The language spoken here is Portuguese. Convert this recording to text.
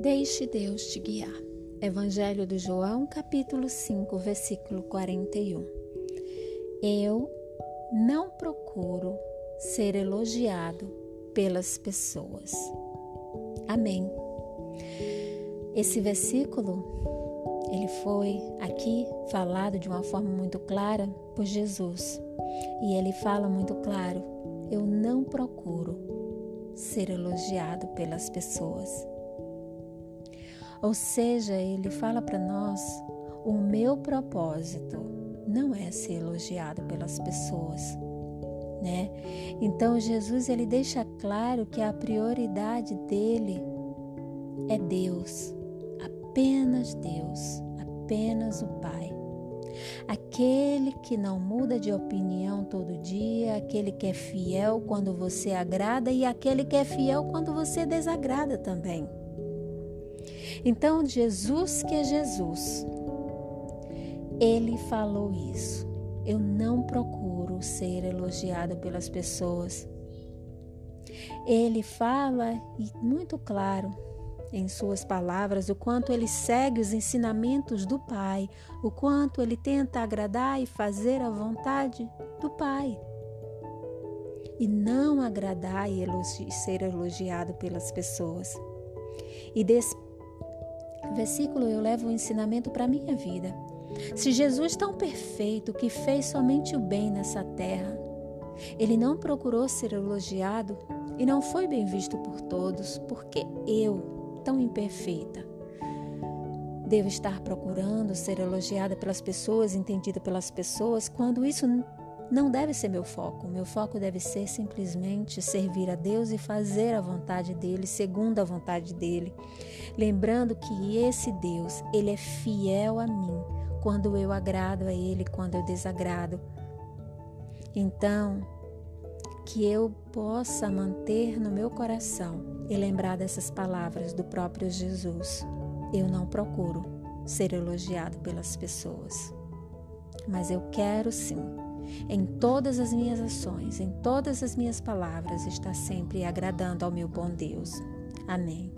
Deixe Deus te guiar. Evangelho de João, capítulo 5, versículo 41. Eu não procuro ser elogiado pelas pessoas. Amém. Esse versículo ele foi aqui falado de uma forma muito clara por Jesus. E ele fala muito claro: eu não procuro ser elogiado pelas pessoas. Ou seja, ele fala para nós: o meu propósito não é ser elogiado pelas pessoas, né? Então Jesus ele deixa claro que a prioridade dele é Deus, apenas Deus, apenas o Pai. Aquele que não muda de opinião todo dia, aquele que é fiel quando você agrada e aquele que é fiel quando você desagrada também. Então, Jesus, que é Jesus, ele falou isso. Eu não procuro ser elogiado pelas pessoas. Ele fala muito claro em suas palavras o quanto ele segue os ensinamentos do Pai, o quanto ele tenta agradar e fazer a vontade do Pai. E não agradar e ser elogiado pelas pessoas. E versículo eu levo o ensinamento para a minha vida. Se Jesus tão perfeito que fez somente o bem nessa terra, ele não procurou ser elogiado e não foi bem visto por todos, porque eu, tão imperfeita, devo estar procurando ser elogiada pelas pessoas, entendida pelas pessoas, quando isso não deve ser meu foco. Meu foco deve ser simplesmente servir a Deus e fazer a vontade dele, segundo a vontade dele. Lembrando que esse Deus, ele é fiel a mim quando eu agrado a ele, quando eu desagrado. Então, que eu possa manter no meu coração e lembrar dessas palavras do próprio Jesus. Eu não procuro ser elogiado pelas pessoas, mas eu quero sim em todas as minhas ações, em todas as minhas palavras, está sempre agradando ao meu bom Deus. Amém.